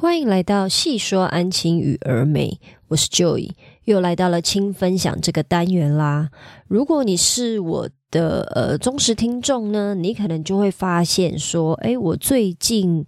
欢迎来到细说安亲与儿美，我是 Joy，又来到了亲分享这个单元啦。如果你是我的呃忠实听众呢，你可能就会发现说，诶，我最近。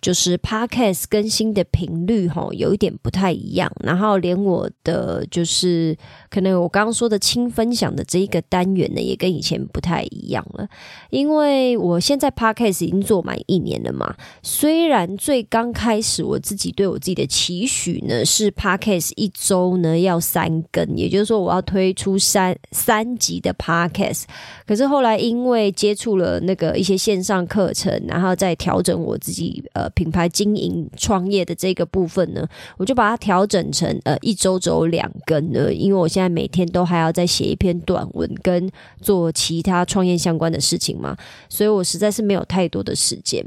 就是 podcast 更新的频率哈，有一点不太一样。然后连我的就是可能我刚刚说的轻分享的这一个单元呢，也跟以前不太一样了。因为我现在 podcast 已经做满一年了嘛。虽然最刚开始我自己对我自己的期许呢是 podcast 一周呢要三更，也就是说我要推出三三集的 podcast。可是后来因为接触了那个一些线上课程，然后再调整我自己呃。品牌经营创业的这个部分呢，我就把它调整成呃一周走两更呢，因为我现在每天都还要再写一篇短文跟做其他创业相关的事情嘛，所以我实在是没有太多的时间。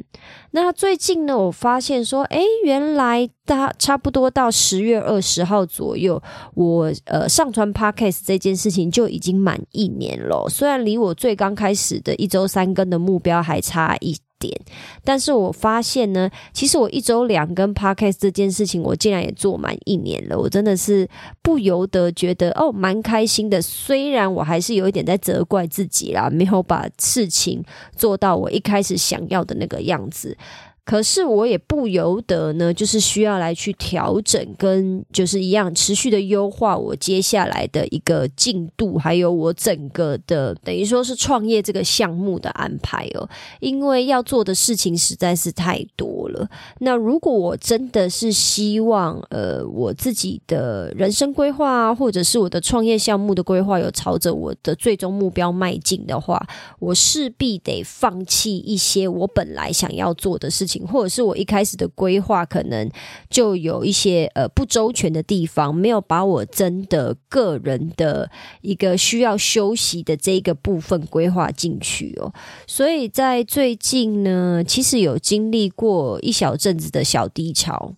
那最近呢，我发现说，哎，原来大差不多到十月二十号左右，我呃上传 podcast 这件事情就已经满一年了，虽然离我最刚开始的一周三更的目标还差一。点，但是我发现呢，其实我一周两更 podcast 这件事情，我竟然也做满一年了，我真的是不由得觉得哦，蛮开心的。虽然我还是有一点在责怪自己啦，没有把事情做到我一开始想要的那个样子。可是我也不由得呢，就是需要来去调整，跟就是一样持续的优化我接下来的一个进度，还有我整个的等于说是创业这个项目的安排哦。因为要做的事情实在是太多了。那如果我真的是希望呃我自己的人生规划啊，或者是我的创业项目的规划有朝着我的最终目标迈进的话，我势必得放弃一些我本来想要做的事情。或者是我一开始的规划可能就有一些呃不周全的地方，没有把我真的个人的一个需要休息的这个部分规划进去哦。所以在最近呢，其实有经历过一小阵子的小低潮，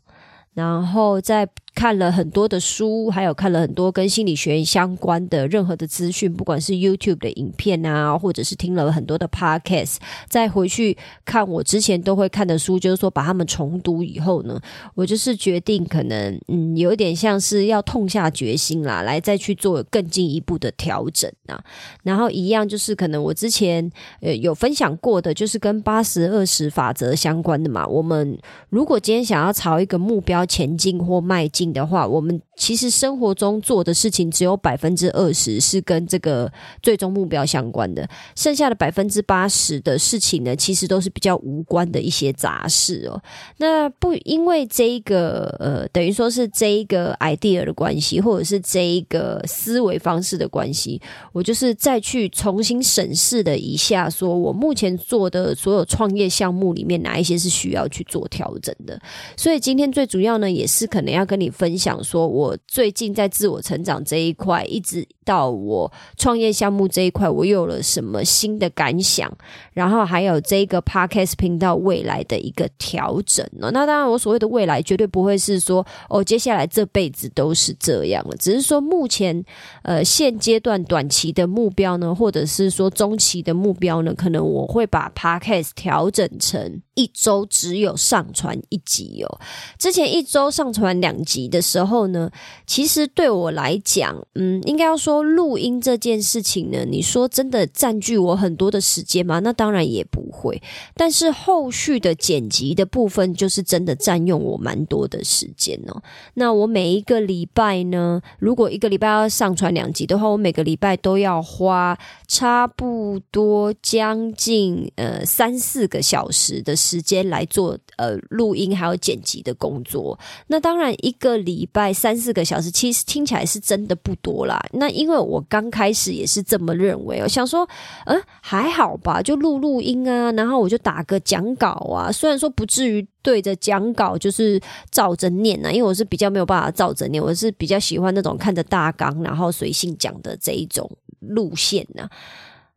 然后在。看了很多的书，还有看了很多跟心理学相关的任何的资讯，不管是 YouTube 的影片啊，或者是听了很多的 Podcast，再回去看我之前都会看的书，就是说把它们重读以后呢，我就是决定可能嗯，有点像是要痛下决心啦，来再去做更进一步的调整啊。然后一样就是可能我之前呃有分享过的，就是跟八十二十法则相关的嘛。我们如果今天想要朝一个目标前进或迈进。的话，我们。其实生活中做的事情只有百分之二十是跟这个最终目标相关的，剩下的百分之八十的事情呢，其实都是比较无关的一些杂事哦。那不因为这一个呃，等于说是这一个 idea 的关系，或者是这一个思维方式的关系，我就是再去重新审视了一下，说我目前做的所有创业项目里面，哪一些是需要去做调整的。所以今天最主要呢，也是可能要跟你分享说，我。最近在自我成长这一块，一直到我创业项目这一块，我有了什么新的感想？然后还有这个 podcast 频道未来的一个调整呢？那当然，我所谓的未来绝对不会是说哦，接下来这辈子都是这样了。只是说目前呃现阶段短期的目标呢，或者是说中期的目标呢，可能我会把 podcast 调整成一周只有上传一集哦。之前一周上传两集的时候呢。其实对我来讲，嗯，应该要说录音这件事情呢，你说真的占据我很多的时间吗？那当然也不会。但是后续的剪辑的部分，就是真的占用我蛮多的时间哦。那我每一个礼拜呢，如果一个礼拜要上传两集的话，我每个礼拜都要花差不多将近呃三四个小时的时间来做呃录音还有剪辑的工作。那当然一个礼拜三。四个小时其实听起来是真的不多啦。那因为我刚开始也是这么认为，我想说，嗯，还好吧，就录录音啊，然后我就打个讲稿啊。虽然说不至于对着讲稿就是照着念啊，因为我是比较没有办法照着念，我是比较喜欢那种看着大纲然后随性讲的这一种路线呢。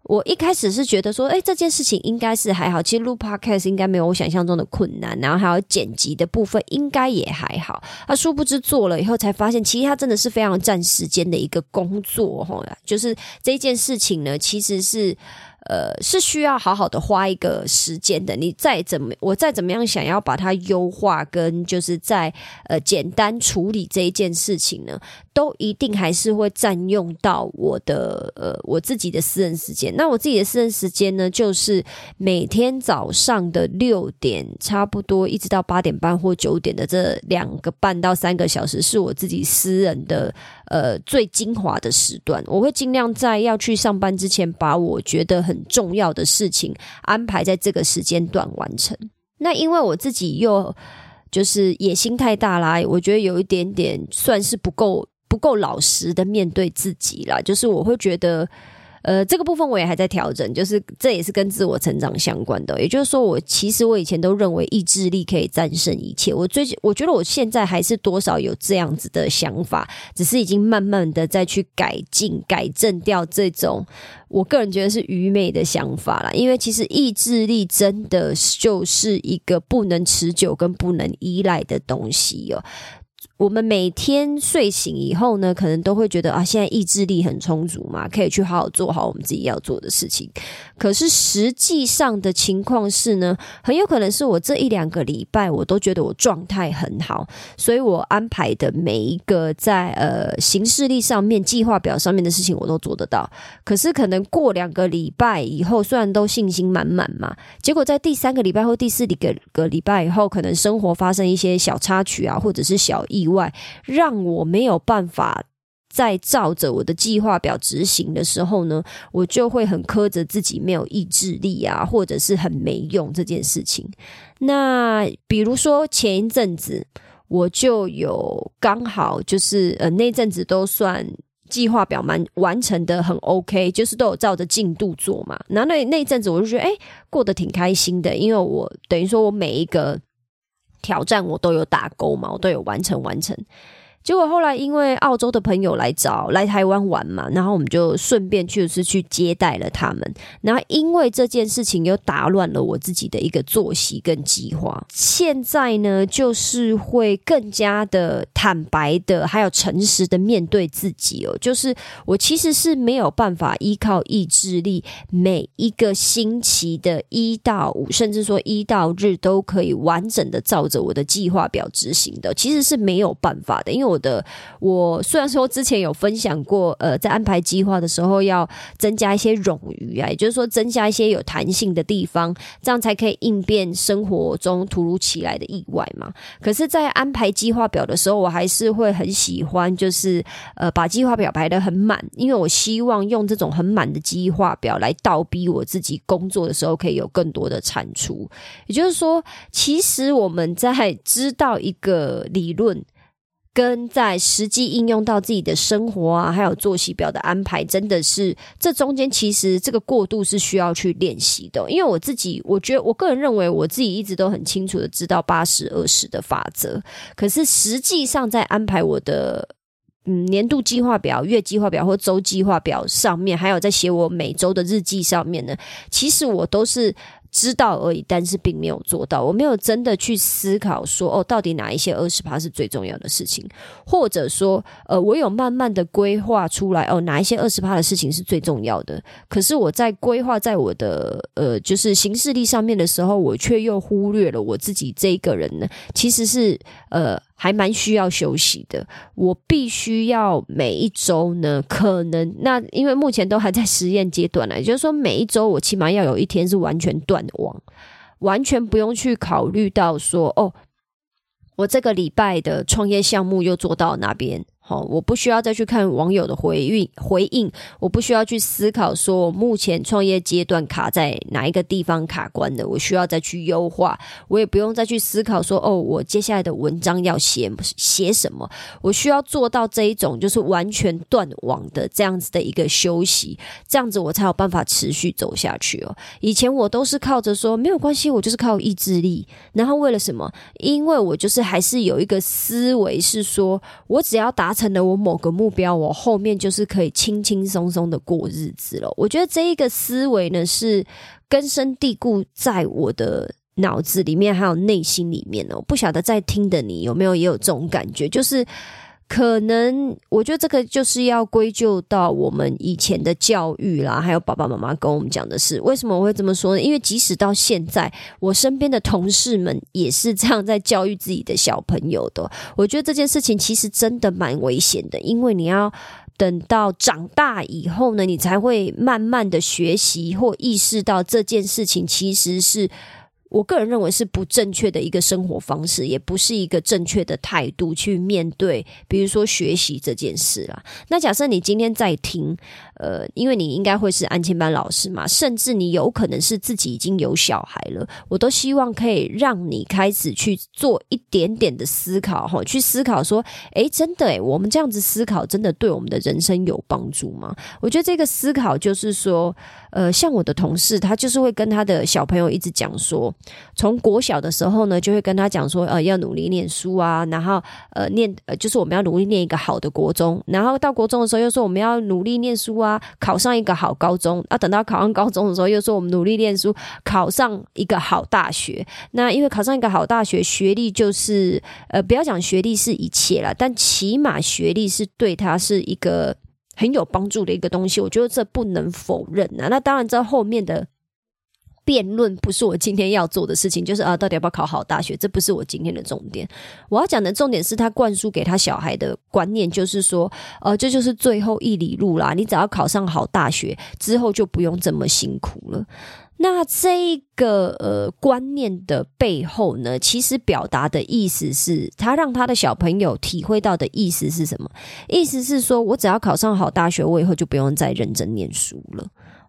我一开始是觉得说，哎，这件事情应该是还好，其实录 podcast 应该没有我想象中的困难，然后还有剪辑的部分应该也还好。他，殊不知做了以后才发现，其实他真的是非常占时间的一个工作，哈，就是这件事情呢，其实是。呃，是需要好好的花一个时间的。你再怎么，我再怎么样想要把它优化，跟就是在呃简单处理这一件事情呢，都一定还是会占用到我的呃我自己的私人时间。那我自己的私人时间呢，就是每天早上的六点，差不多一直到八点半或九点的这两个半到三个小时，是我自己私人的呃最精华的时段。我会尽量在要去上班之前，把我觉得很重要的事情安排在这个时间段完成。那因为我自己又就是野心太大啦，我觉得有一点点算是不够不够老实的面对自己啦。就是我会觉得。呃，这个部分我也还在调整，就是这也是跟自我成长相关的。也就是说，我其实我以前都认为意志力可以战胜一切。我最近我觉得我现在还是多少有这样子的想法，只是已经慢慢的再去改进、改正掉这种我个人觉得是愚昧的想法了。因为其实意志力真的就是一个不能持久跟不能依赖的东西哦。我们每天睡醒以后呢，可能都会觉得啊，现在意志力很充足嘛，可以去好好做好我们自己要做的事情。可是实际上的情况是呢，很有可能是我这一两个礼拜我都觉得我状态很好，所以我安排的每一个在呃行事历上面、计划表上面的事情我都做得到。可是可能过两个礼拜以后，虽然都信心满满嘛，结果在第三个礼拜或第四个个礼拜以后，可能生活发生一些小插曲啊，或者是小意。外，让我没有办法再照着我的计划表执行的时候呢，我就会很苛责自己没有意志力啊，或者是很没用这件事情。那比如说前一阵子，我就有刚好就是呃那阵子都算计划表蛮完成的很 OK，就是都有照着进度做嘛。然后那那阵子我就觉得哎过得挺开心的，因为我等于说我每一个。挑战我都有打勾嘛，我都有完成完成。结果后来因为澳洲的朋友来找来台湾玩嘛，然后我们就顺便去是去接待了他们。然后因为这件事情又打乱了我自己的一个作息跟计划。现在呢，就是会更加的坦白的，还有诚实的面对自己哦。就是我其实是没有办法依靠意志力，每一个星期的一到五，甚至说一到日都可以完整的照着我的计划表执行的，其实是没有办法的，因为我。的我虽然说之前有分享过，呃，在安排计划的时候要增加一些冗余啊，也就是说增加一些有弹性的地方，这样才可以应变生活中突如其来的意外嘛。可是，在安排计划表的时候，我还是会很喜欢，就是呃，把计划表排的很满，因为我希望用这种很满的计划表来倒逼我自己工作的时候可以有更多的产出。也就是说，其实我们在知道一个理论。跟在实际应用到自己的生活啊，还有作息表的安排，真的是这中间其实这个过渡是需要去练习的。因为我自己，我觉得我个人认为，我自己一直都很清楚的知道八十二十的法则。可是实际上在安排我的嗯年度计划表、月计划表或周计划表上面，还有在写我每周的日记上面呢，其实我都是。知道而已，但是并没有做到。我没有真的去思考说，哦，到底哪一些二十趴是最重要的事情，或者说，呃，我有慢慢的规划出来，哦，哪一些二十趴的事情是最重要的。可是我在规划在我的呃，就是行事历上面的时候，我却又忽略了我自己这一个人呢，其实是呃。还蛮需要休息的，我必须要每一周呢，可能那因为目前都还在实验阶段呢，也就是说每一周我起码要有一天是完全断网，完全不用去考虑到说哦，我这个礼拜的创业项目又做到哪边。好，我不需要再去看网友的回应回应，我不需要去思考说我目前创业阶段卡在哪一个地方卡关的，我需要再去优化。我也不用再去思考说哦，我接下来的文章要写写什么。我需要做到这一种就是完全断网的这样子的一个休息，这样子我才有办法持续走下去哦。以前我都是靠着说没有关系，我就是靠意志力。然后为了什么？因为我就是还是有一个思维是说我只要达。成了我某个目标，我后面就是可以轻轻松松的过日子了。我觉得这一个思维呢，是根深蒂固在我的脑子里面，还有内心里面哦。不晓得在听的你有没有也有这种感觉，就是可能我觉得这个就是要归咎到我们以前的教育啦，还有爸爸妈妈跟我们讲的是，为什么我会这么说呢？因为即使到现在，我身边的同事们也是这样在教育自己的小朋友的。我觉得这件事情其实真的蛮危险的，因为你要等到长大以后呢，你才会慢慢的学习或意识到这件事情其实是。我个人认为是不正确的一个生活方式，也不是一个正确的态度去面对，比如说学习这件事啦。那假设你今天在听，呃，因为你应该会是安亲班老师嘛，甚至你有可能是自己已经有小孩了，我都希望可以让你开始去做一点点的思考，哈，去思考说，诶，真的，诶，我们这样子思考，真的对我们的人生有帮助吗？我觉得这个思考就是说。呃，像我的同事，他就是会跟他的小朋友一直讲说，从国小的时候呢，就会跟他讲说，呃，要努力念书啊，然后呃，念呃，就是我们要努力念一个好的国中，然后到国中的时候又说我们要努力念书啊，考上一个好高中啊，等到考上高中的时候又说我们努力念书，考上一个好大学。那因为考上一个好大学，学历就是呃，不要讲学历是一切了，但起码学历是对他是一个。很有帮助的一个东西，我觉得这不能否认啊。那当然，这后面的辩论不是我今天要做的事情，就是啊，到底要不要考好大学，这不是我今天的重点。我要讲的重点是他灌输给他小孩的观念，就是说，呃，这就是最后一里路啦。你只要考上好大学之后，就不用这么辛苦了。那这个呃观念的背后呢，其实表达的意思是他让他的小朋友体会到的意思是什么？意思是说我只要考上好大学，我以后就不用再认真念书了。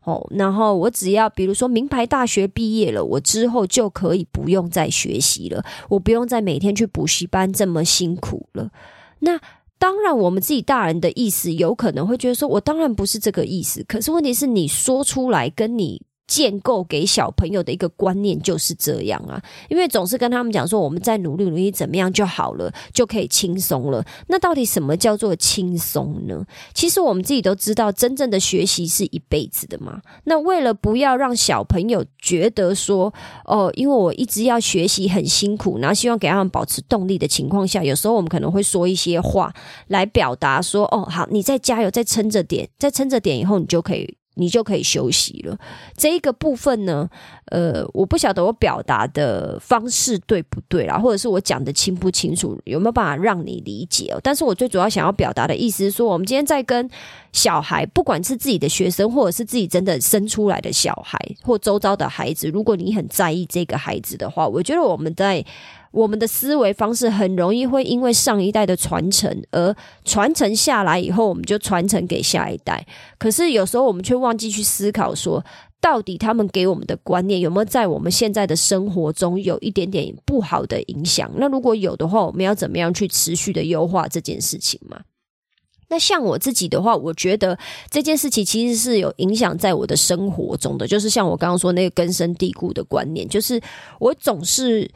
哦，然后我只要比如说名牌大学毕业了，我之后就可以不用再学习了，我不用再每天去补习班这么辛苦了。那当然，我们自己大人的意思有可能会觉得说，我当然不是这个意思。可是问题是你说出来跟你。建构给小朋友的一个观念就是这样啊，因为总是跟他们讲说，我们在努力努力怎么样就好了，就可以轻松了。那到底什么叫做轻松呢？其实我们自己都知道，真正的学习是一辈子的嘛。那为了不要让小朋友觉得说，哦，因为我一直要学习很辛苦，然后希望给他们保持动力的情况下，有时候我们可能会说一些话来表达说，哦，好，你再加油，再撑着点，再撑着点，以后你就可以。你就可以休息了。这一个部分呢，呃，我不晓得我表达的方式对不对啦，或者是我讲的清不清楚，有没有办法让你理解哦？但是我最主要想要表达的意思是说，我们今天在跟小孩，不管是自己的学生，或者是自己真的生出来的小孩，或周遭的孩子，如果你很在意这个孩子的话，我觉得我们在。我们的思维方式很容易会因为上一代的传承而传承下来，以后我们就传承给下一代。可是有时候我们却忘记去思考，说到底他们给我们的观念有没有在我们现在的生活中有一点点不好的影响？那如果有的话，我们要怎么样去持续的优化这件事情嘛？那像我自己的话，我觉得这件事情其实是有影响在我的生活中的，就是像我刚刚说那个根深蒂固的观念，就是我总是。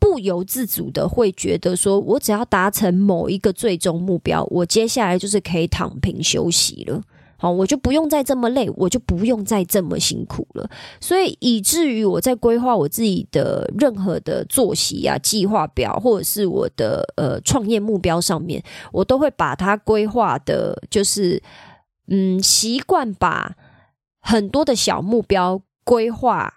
不由自主的会觉得说，我只要达成某一个最终目标，我接下来就是可以躺平休息了。好，我就不用再这么累，我就不用再这么辛苦了。所以以至于我在规划我自己的任何的作息啊、计划表，或者是我的呃创业目标上面，我都会把它规划的，就是嗯，习惯把很多的小目标规划。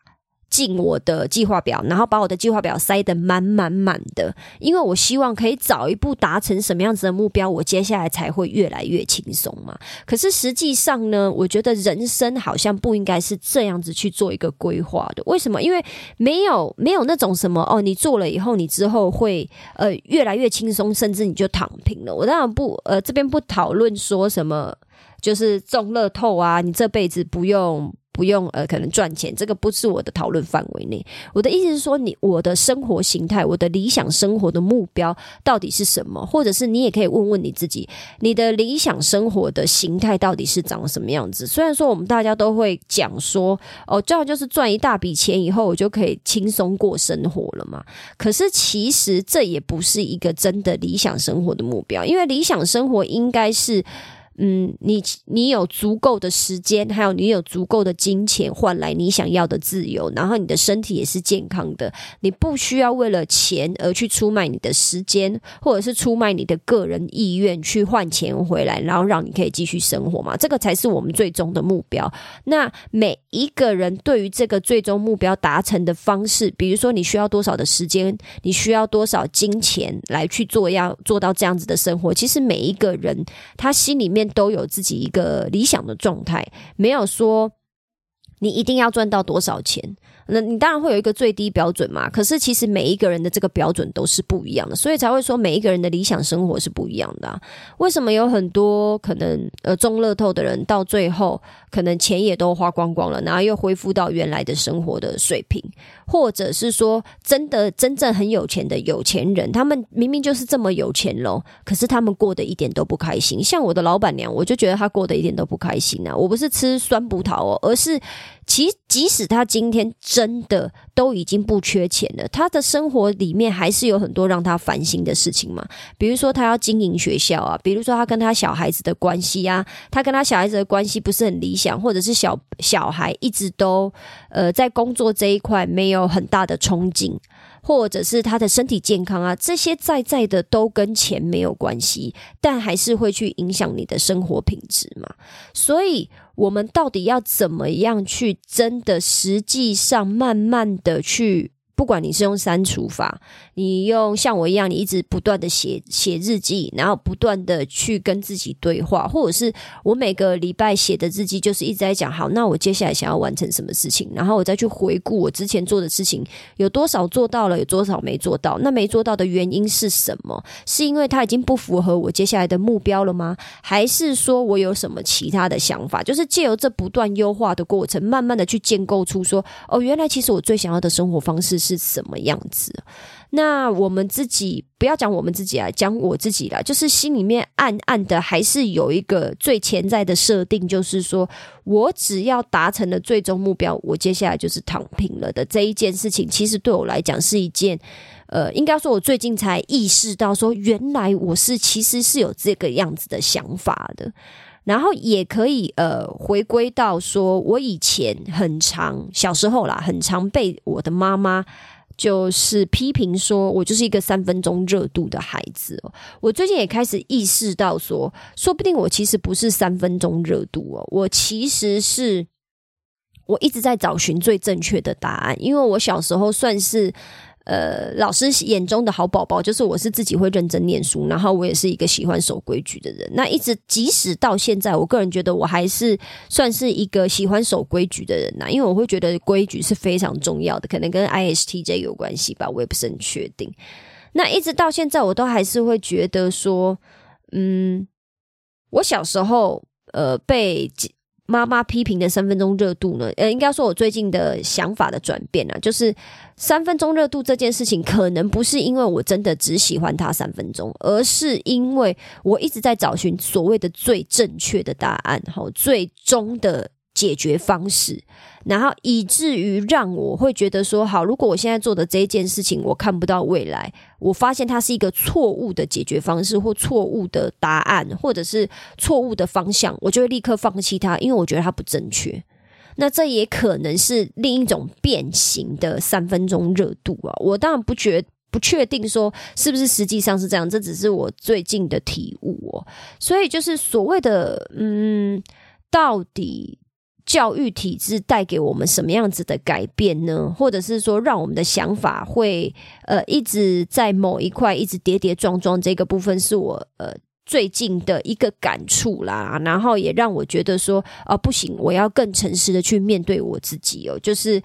进我的计划表，然后把我的计划表塞得满满满的，因为我希望可以早一步达成什么样子的目标，我接下来才会越来越轻松嘛。可是实际上呢，我觉得人生好像不应该是这样子去做一个规划的。为什么？因为没有没有那种什么哦，你做了以后，你之后会呃越来越轻松，甚至你就躺平了。我当然不呃这边不讨论说什么，就是中乐透啊，你这辈子不用。不用呃，可能赚钱，这个不是我的讨论范围内。我的意思是说，你我的生活形态，我的理想生活的目标到底是什么？或者是你也可以问问你自己，你的理想生活的形态到底是长什么样子？虽然说我们大家都会讲说，哦，这样就是赚一大笔钱以后，我就可以轻松过生活了嘛。可是其实这也不是一个真的理想生活的目标，因为理想生活应该是。嗯，你你有足够的时间，还有你有足够的金钱换来你想要的自由，然后你的身体也是健康的，你不需要为了钱而去出卖你的时间，或者是出卖你的个人意愿去换钱回来，然后让你可以继续生活嘛？这个才是我们最终的目标。那每一个人对于这个最终目标达成的方式，比如说你需要多少的时间，你需要多少金钱来去做，要做到这样子的生活，其实每一个人他心里面。都有自己一个理想的状态，没有说你一定要赚到多少钱。那你当然会有一个最低标准嘛，可是其实每一个人的这个标准都是不一样的，所以才会说每一个人的理想生活是不一样的。为什么有很多可能呃中乐透的人到最后可能钱也都花光光了，然后又恢复到原来的生活的水平，或者是说真的真正很有钱的有钱人，他们明明就是这么有钱喽，可是他们过得一点都不开心。像我的老板娘，我就觉得她过得一点都不开心啊。我不是吃酸葡萄哦，而是。其即使他今天真的都已经不缺钱了，他的生活里面还是有很多让他烦心的事情嘛。比如说他要经营学校啊，比如说他跟他小孩子的关系啊，他跟他小孩子的关系不是很理想，或者是小小孩一直都呃在工作这一块没有很大的憧憬。或者是他的身体健康啊，这些在在的都跟钱没有关系，但还是会去影响你的生活品质嘛。所以，我们到底要怎么样去真的实际上慢慢的去。不管你是用删除法，你用像我一样，你一直不断的写写日记，然后不断的去跟自己对话，或者是我每个礼拜写的日记，就是一直在讲，好，那我接下来想要完成什么事情，然后我再去回顾我之前做的事情，有多少做到了，有多少没做到，那没做到的原因是什么？是因为它已经不符合我接下来的目标了吗？还是说我有什么其他的想法？就是借由这不断优化的过程，慢慢的去建构出说，哦，原来其实我最想要的生活方式。是什么样子？那我们自己不要讲我们自己啊，讲我自己啦。就是心里面暗暗的，还是有一个最潜在的设定，就是说我只要达成了最终目标，我接下来就是躺平了的这一件事情。其实对我来讲是一件，呃，应该说我最近才意识到，说原来我是其实是有这个样子的想法的。然后也可以呃回归到说，我以前很常小时候啦，很常被我的妈妈就是批评说我就是一个三分钟热度的孩子。我最近也开始意识到说，说不定我其实不是三分钟热度哦，我其实是我一直在找寻最正确的答案，因为我小时候算是。呃，老师眼中的好宝宝，就是我是自己会认真念书，然后我也是一个喜欢守规矩的人。那一直即使到现在，我个人觉得我还是算是一个喜欢守规矩的人呐，因为我会觉得规矩是非常重要的，可能跟 ISTJ 有关系吧，我也不是很确定。那一直到现在，我都还是会觉得说，嗯，我小时候呃被。妈妈批评的三分钟热度呢？呃，应该说我最近的想法的转变啊，就是三分钟热度这件事情，可能不是因为我真的只喜欢他三分钟，而是因为我一直在找寻所谓的最正确的答案，好，最终的。解决方式，然后以至于让我会觉得说，好，如果我现在做的这一件事情，我看不到未来，我发现它是一个错误的解决方式，或错误的答案，或者是错误的方向，我就会立刻放弃它，因为我觉得它不正确。那这也可能是另一种变形的三分钟热度啊！我当然不觉不确定说是不是实际上是这样，这只是我最近的体悟哦。所以就是所谓的，嗯，到底。教育体制带给我们什么样子的改变呢？或者是说，让我们的想法会呃一直在某一块一直跌跌撞撞？这个部分是我呃最近的一个感触啦。然后也让我觉得说，啊，不行，我要更诚实的去面对我自己哦，就是。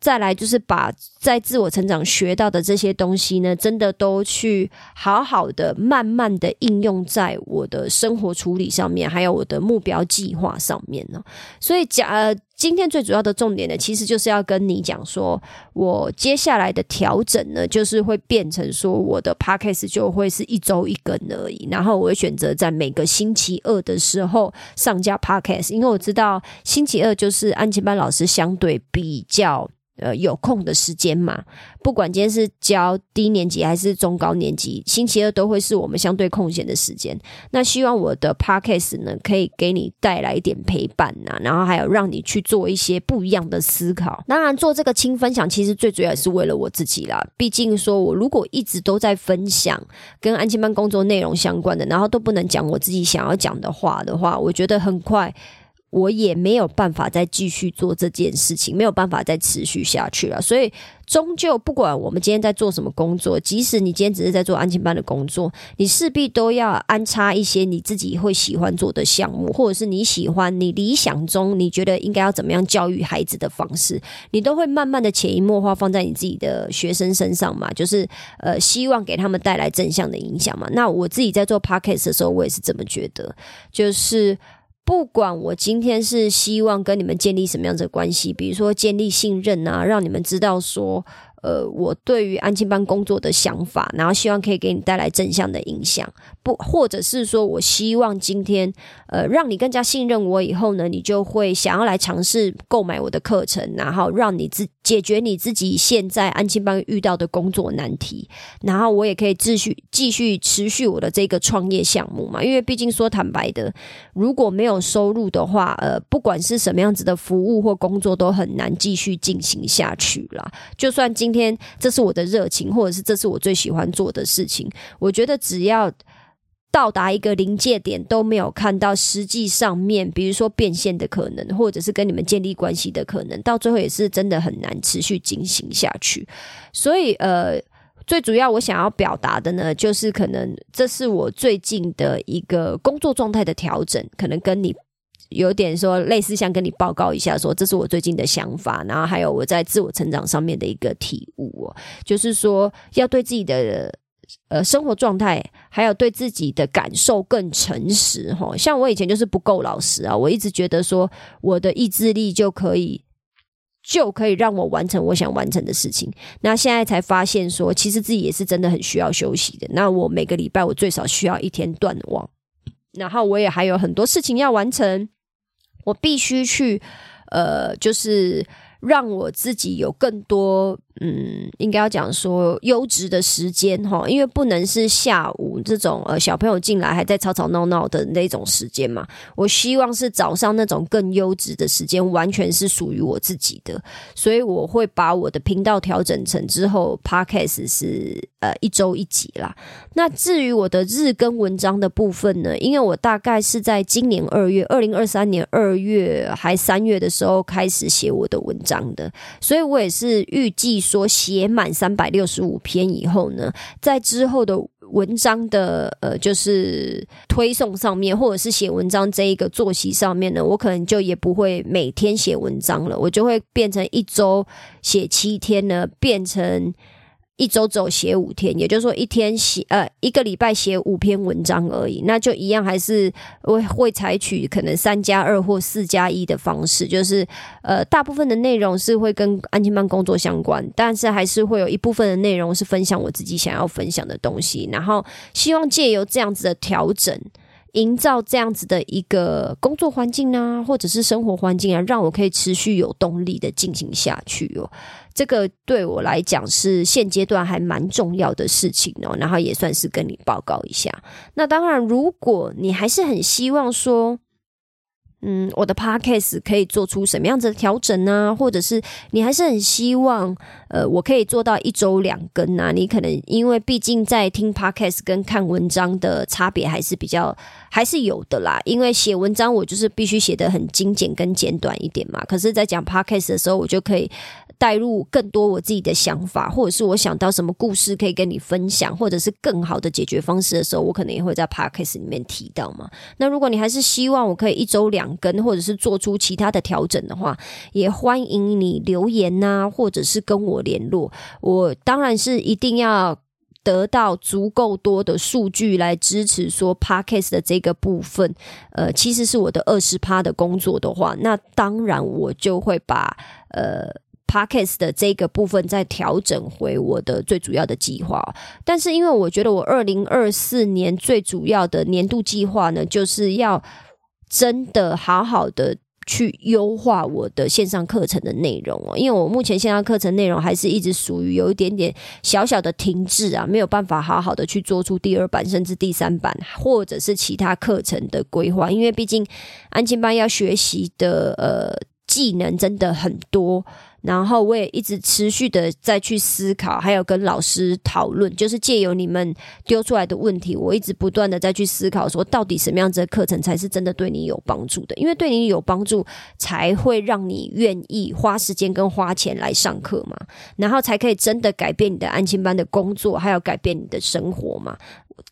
再来就是把在自我成长学到的这些东西呢，真的都去好好的、慢慢的应用在我的生活处理上面，还有我的目标计划上面呢。所以假，呃，今天最主要的重点呢，其实就是要跟你讲说，我接下来的调整呢，就是会变成说，我的 podcast 就会是一周一更而已，然后我会选择在每个星期二的时候上架 podcast，因为我知道星期二就是安琪班老师相对比较。呃，有空的时间嘛，不管今天是教低年级还是中高年级，星期二都会是我们相对空闲的时间。那希望我的 podcast 呢，可以给你带来一点陪伴呐，然后还有让你去做一些不一样的思考。当然，做这个轻分享，其实最主要也是为了我自己啦。毕竟说我如果一直都在分享跟安亲班工作内容相关的，然后都不能讲我自己想要讲的话的话，我觉得很快。我也没有办法再继续做这件事情，没有办法再持续下去了。所以，终究不管我们今天在做什么工作，即使你今天只是在做安亲班的工作，你势必都要安插一些你自己会喜欢做的项目，或者是你喜欢、你理想中你觉得应该要怎么样教育孩子的方式，你都会慢慢的潜移默化放在你自己的学生身上嘛。就是呃，希望给他们带来正向的影响嘛。那我自己在做 podcast 的时候，我也是这么觉得，就是。不管我今天是希望跟你们建立什么样子的关系，比如说建立信任啊，让你们知道说。呃，我对于安亲班工作的想法，然后希望可以给你带来正向的影响，不，或者是说我希望今天呃，让你更加信任我以后呢，你就会想要来尝试购买我的课程，然后让你自解决你自己现在安亲班遇到的工作难题，然后我也可以继续继续持续我的这个创业项目嘛，因为毕竟说坦白的，如果没有收入的话，呃，不管是什么样子的服务或工作都很难继续进行下去啦。就算今天这是我的热情，或者是这是我最喜欢做的事情。我觉得只要到达一个临界点，都没有看到实际上面，比如说变现的可能，或者是跟你们建立关系的可能，到最后也是真的很难持续进行下去。所以，呃，最主要我想要表达的呢，就是可能这是我最近的一个工作状态的调整，可能跟你。有点说类似，像跟你报告一下，说这是我最近的想法，然后还有我在自我成长上面的一个体悟，就是说要对自己的呃生活状态，还有对自己的感受更诚实哈。像我以前就是不够老实啊，我一直觉得说我的意志力就可以就可以让我完成我想完成的事情，那现在才发现说，其实自己也是真的很需要休息的。那我每个礼拜我最少需要一天断网，然后我也还有很多事情要完成。我必须去，呃，就是让我自己有更多。嗯，应该要讲说优质的时间哈，因为不能是下午这种呃小朋友进来还在吵吵闹闹的那种时间嘛。我希望是早上那种更优质的时间，完全是属于我自己的。所以我会把我的频道调整成之后，Podcast 是呃一周一集啦。那至于我的日更文章的部分呢，因为我大概是在今年二月，二零二三年二月还三月的时候开始写我的文章的，所以我也是预计。说写满三百六十五篇以后呢，在之后的文章的呃，就是推送上面，或者是写文章这一个作息上面呢，我可能就也不会每天写文章了，我就会变成一周写七天呢，变成。一周只有写五天，也就是说一天写呃一个礼拜写五篇文章而已，那就一样还是会会采取可能三加二或四加一的方式，就是呃大部分的内容是会跟安全班工作相关，但是还是会有一部分的内容是分享我自己想要分享的东西，然后希望借由这样子的调整。营造这样子的一个工作环境啊，或者是生活环境啊，让我可以持续有动力的进行下去哦。这个对我来讲是现阶段还蛮重要的事情哦。然后也算是跟你报告一下。那当然，如果你还是很希望说。嗯，我的 podcast 可以做出什么样子的调整呢？或者是你还是很希望，呃，我可以做到一周两更啊？你可能因为毕竟在听 podcast 跟看文章的差别还是比较还是有的啦。因为写文章我就是必须写的很精简跟简短一点嘛。可是，在讲 podcast 的时候，我就可以。带入更多我自己的想法，或者是我想到什么故事可以跟你分享，或者是更好的解决方式的时候，我可能也会在 podcast 里面提到嘛。那如果你还是希望我可以一周两更，或者是做出其他的调整的话，也欢迎你留言呐，或者是跟我联络。我当然是一定要得到足够多的数据来支持说 podcast 的这个部分，呃，其实是我的二十趴的工作的话，那当然我就会把呃。Parkes 的这个部分再调整回我的最主要的计划，但是因为我觉得我二零二四年最主要的年度计划呢，就是要真的好好的去优化我的线上课程的内容哦，因为我目前线上课程内容还是一直属于有一点点小小的停滞啊，没有办法好好的去做出第二版甚至第三版，或者是其他课程的规划，因为毕竟安静班要学习的呃技能真的很多。然后我也一直持续的再去思考，还有跟老师讨论，就是借由你们丢出来的问题，我一直不断的再去思考，说到底什么样子的课程才是真的对你有帮助的？因为对你有帮助，才会让你愿意花时间跟花钱来上课嘛，然后才可以真的改变你的安亲班的工作，还有改变你的生活嘛。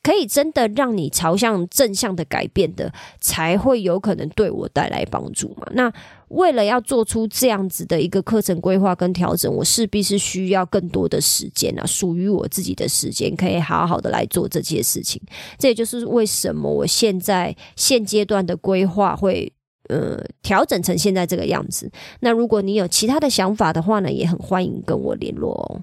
可以真的让你朝向正向的改变的，才会有可能对我带来帮助嘛？那为了要做出这样子的一个课程规划跟调整，我势必是需要更多的时间啊，属于我自己的时间，可以好好的来做这些事情。这也就是为什么我现在现阶段的规划会呃调整成现在这个样子。那如果你有其他的想法的话呢，也很欢迎跟我联络哦。